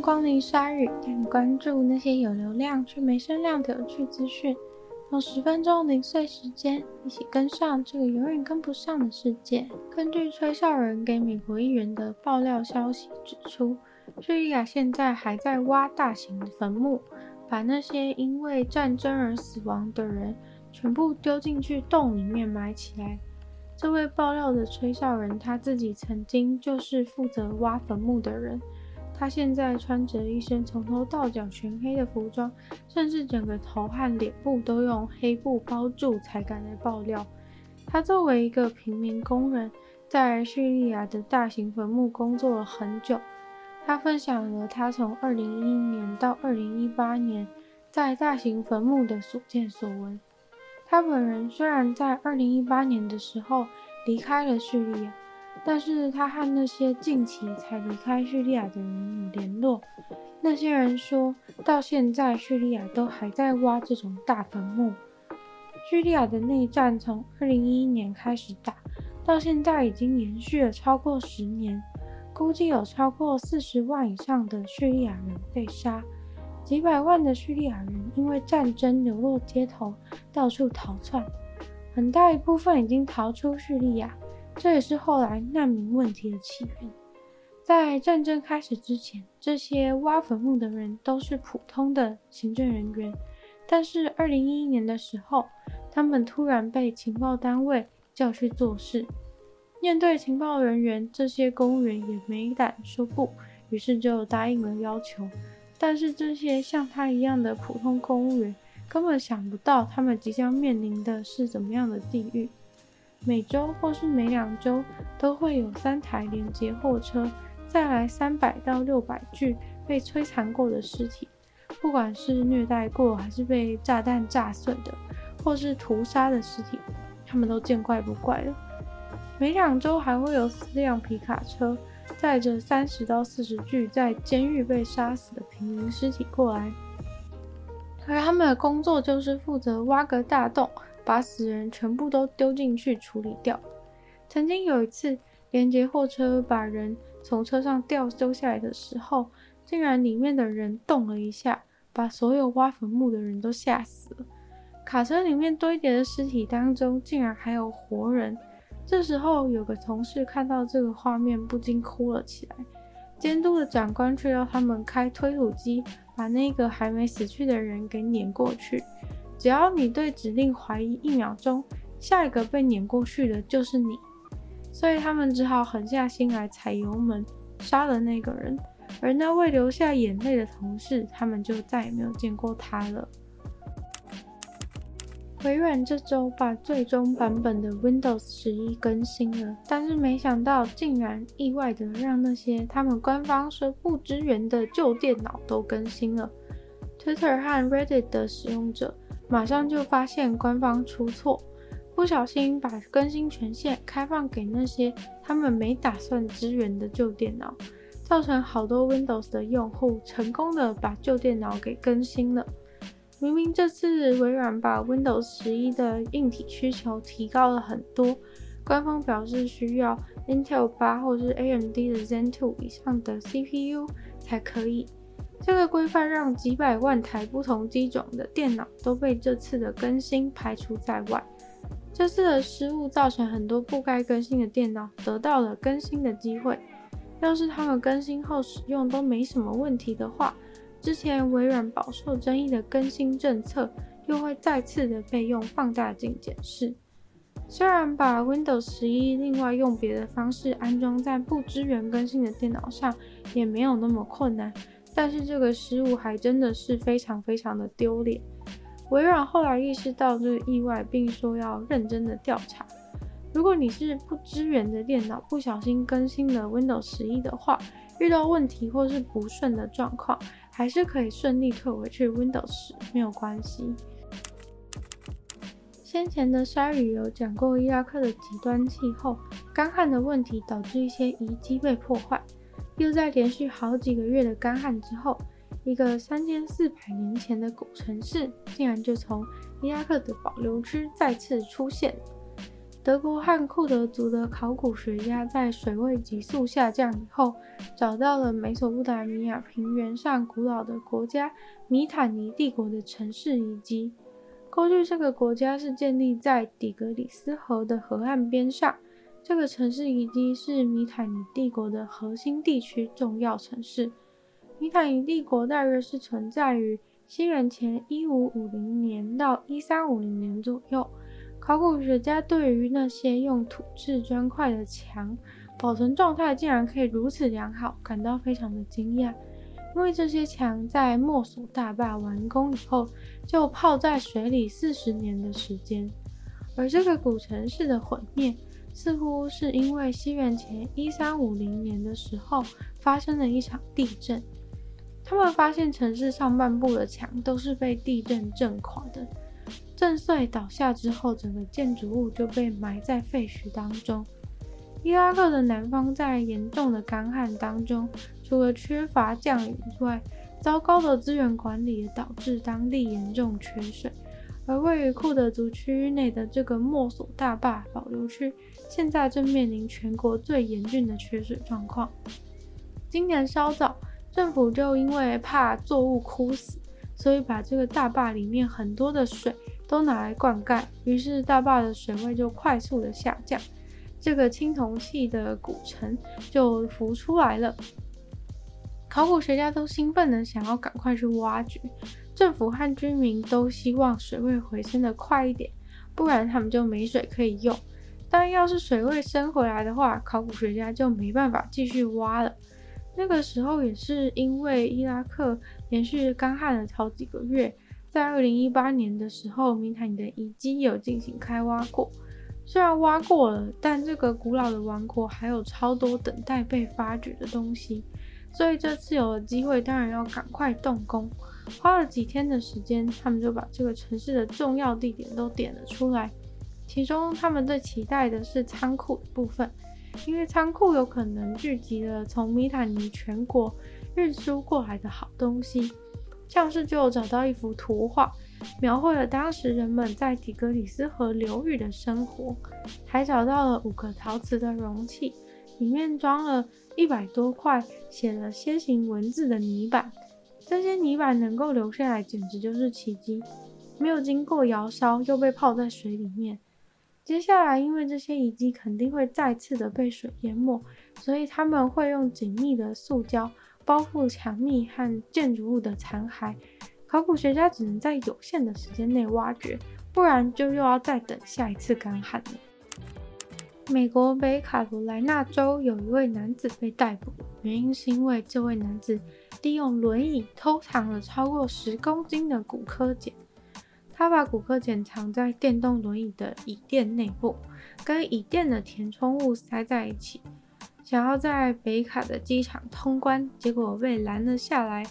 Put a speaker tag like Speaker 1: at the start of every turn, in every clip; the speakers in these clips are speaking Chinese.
Speaker 1: 光临鲨鱼，带你关注那些有流量却没声量的有趣资讯。用十分钟零碎时间，一起跟上这个永远跟不上的世界。根据吹哨人给美国议员的爆料消息指出，叙利亚现在还在挖大型坟墓，把那些因为战争而死亡的人全部丢进去洞里面埋起来。这位爆料的吹哨人，他自己曾经就是负责挖坟墓的人。他现在穿着一身从头到脚全黑的服装，甚至整个头和脸部都用黑布包住，才敢来爆料。他作为一个平民工人，在叙利亚的大型坟墓工作了很久。他分享了他从2011年到2018年在大型坟墓的所见所闻。他本人虽然在2018年的时候离开了叙利亚，但是他和那些近期才离开叙利亚的人有联络。那些人说到现在，叙利亚都还在挖这种大坟墓。叙利亚的内战从2011年开始打，到现在已经延续了超过十年，估计有超过四十万以上的叙利亚人被杀。几百万的叙利亚人因为战争流落街头，到处逃窜，很大一部分已经逃出叙利亚，这也是后来难民问题的起源。在战争开始之前，这些挖坟墓的人都是普通的行政人员，但是2011年的时候，他们突然被情报单位叫去做事。面对情报人员，这些公务员也没胆说不，于是就答应了要求。但是这些像他一样的普通公务员根本想不到，他们即将面临的是怎么样的地狱。每周或是每两周都会有三台连接货车载来三百到六百具被摧残过的尸体，不管是虐待过还是被炸弹炸碎的，或是屠杀的尸体，他们都见怪不怪了。每两周还会有四辆皮卡车。载着三十到四十具在监狱被杀死的平民尸体过来，而他们的工作就是负责挖个大洞，把死人全部都丢进去处理掉。曾经有一次，连接货车把人从车上吊丢下来的时候，竟然里面的人动了一下，把所有挖坟墓的人都吓死了。卡车里面堆叠的尸体当中，竟然还有活人。这时候，有个同事看到这个画面，不禁哭了起来。监督的长官却要他们开推土机，把那个还没死去的人给碾过去。只要你对指令怀疑一秒钟，下一个被碾过去的就是你。所以他们只好狠下心来踩油门，杀了那个人。而那位流下眼泪的同事，他们就再也没有见过他了。微软这周把最终版本的 Windows 11更新了，但是没想到竟然意外的让那些他们官方说不支援的旧电脑都更新了。Twitter 和 Reddit 的使用者马上就发现官方出错，不小心把更新权限开放给那些他们没打算支援的旧电脑，造成好多 Windows 的用户成功的把旧电脑给更新了。明明这次微软把 Windows 11的硬体需求提高了很多，官方表示需要 Intel 8或是 AMD 的 Zen 2以上的 CPU 才可以。这个规范让几百万台不同机种的电脑都被这次的更新排除在外。这次的失误造成很多不该更新的电脑得到了更新的机会。要是他们更新后使用都没什么问题的话，之前微软饱受争议的更新政策，又会再次的被用放大镜检视。虽然把 Windows 11另外用别的方式安装在不支援更新的电脑上，也没有那么困难，但是这个失误还真的是非常非常的丢脸。微软后来意识到这个意外，并说要认真的调查。如果你是不支援的电脑不小心更新了 Windows 11的话，遇到问题或是不顺的状况，还是可以顺利退回去 Windows 10，没有关系。先前的鲨语有讲过，伊拉克的极端气候、干旱的问题导致一些遗迹被破坏。又在连续好几个月的干旱之后，一个三千四百年前的古城市竟然就从伊拉克的保留区再次出现。德国和库德族的考古学家在水位急速下降以后，找到了美索不达米亚平原上古老的国家米坦尼帝国的城市遗迹。过去，这个国家是建立在底格里斯河的河岸边上。这个城市遗迹是米坦尼帝国的核心地区重要城市。米坦尼帝国大约是存在于西元前一五五零年到一三五零年左右。考古学家对于那些用土制砖块的墙保存状态竟然可以如此良好，感到非常的惊讶。因为这些墙在墨索大坝完工以后就泡在水里四十年的时间，而这个古城市的毁灭似乎是因为西元前一三五零年的时候发生了一场地震。他们发现城市上半部的墙都是被地震震垮的。震碎倒下之后，整个建筑物就被埋在废墟当中。伊拉克的南方在严重的干旱当中，除了缺乏降雨之外，糟糕的资源管理也导致当地严重缺水。而位于库德族区域内的这个墨索大坝保留区，现在正面临全国最严峻的缺水状况。今年稍早，政府就因为怕作物枯死，所以把这个大坝里面很多的水。都拿来灌溉，于是大坝的水位就快速的下降，这个青铜器的古城就浮出来了。考古学家都兴奋的想要赶快去挖掘，政府和居民都希望水位回升的快一点，不然他们就没水可以用。但要是水位升回来的话，考古学家就没办法继续挖了。那个时候也是因为伊拉克连续干旱了好几个月。在二零一八年的时候，米坦尼的遗迹有进行开挖过。虽然挖过了，但这个古老的王国还有超多等待被发掘的东西，所以这次有了机会，当然要赶快动工。花了几天的时间，他们就把这个城市的重要地点都点了出来。其中，他们最期待的是仓库部分，因为仓库有可能聚集了从米坦尼全国运输过来的好东西。像是就找到一幅图画，描绘了当时人们在底格里斯河流域的生活，还找到了五个陶瓷的容器，里面装了一百多块写了楔形文字的泥板。这些泥板能够留下来，简直就是奇迹，没有经过窑烧，又被泡在水里面。接下来，因为这些遗迹肯定会再次的被水淹没，所以他们会用紧密的塑胶。包覆墙壁和建筑物的残骸，考古学家只能在有限的时间内挖掘，不然就又要再等下一次干旱了。美国北卡罗来纳州有一位男子被逮捕，原因是因为这位男子利用轮椅偷藏了超过十公斤的古柯碱。他把古柯碱藏在电动轮椅的椅垫内部，跟椅垫的填充物塞在一起。想要在北卡的机场通关，结果被拦了下来。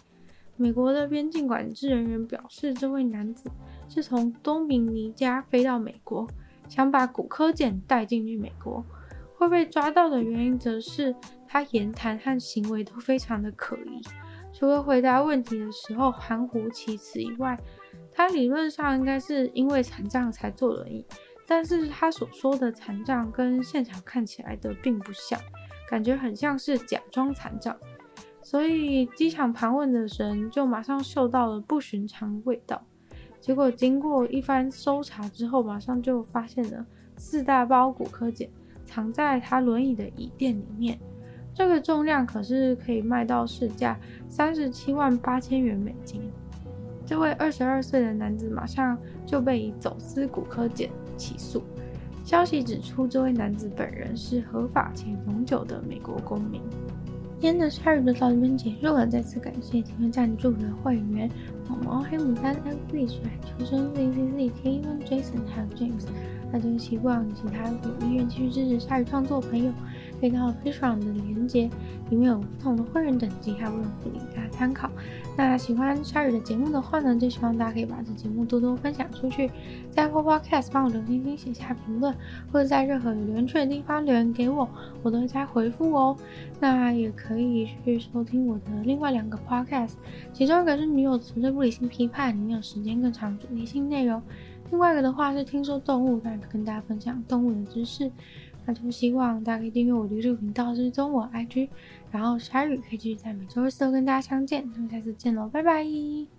Speaker 1: 美国的边境管制人员表示，这位男子是从多米尼加飞到美国，想把古柯碱带进去美国。会被抓到的原因，则是他言谈和行为都非常的可疑。除了回答问题的时候含糊其辞以外，他理论上应该是因为残障才坐轮椅，但是他所说的残障跟现场看起来的并不像。感觉很像是假装残障，所以机场盘问的人就马上嗅到了不寻常味道。结果经过一番搜查之后，马上就发现了四大包骨科碱藏在他轮椅的椅垫里面。这个重量可是可以卖到市价三十七万八千元美金。这位二十二岁的男子马上就被以走私骨科检起诉。消息指出，这位男子本人是合法且永久的美国公民。今天的鲨鱼就到这边结束了，再次感谢今天赞助的会员：毛毛、黑牡丹、F Z、水海求生、Z Z Z、Kevin、Jason 还有 James。那就希望其他有意愿继续支持鲨鱼创作的朋友，可以到 Patreon 的连接，里面有不同的会员等级还有福利，大家参考。那喜欢鲨鱼的节目的话呢，就希望大家可以把这节目多多分享出去，在或 podcast 帮我留星星、写下评论，或者在任何有留言区的地方留言给我，我都会加回复哦。那也可以去收听我的另外两个 Podcast，其中一个是女友的纯粹不理性批判，里面有时间更长主题性内容。另外一个的话是听说动物，那跟大家分享动物的知识。那就希望大家可以订阅我的这个频道，追踪我 IG，然后鲨鱼可以继续在每周四都跟大家相见。那么下次见喽，拜拜。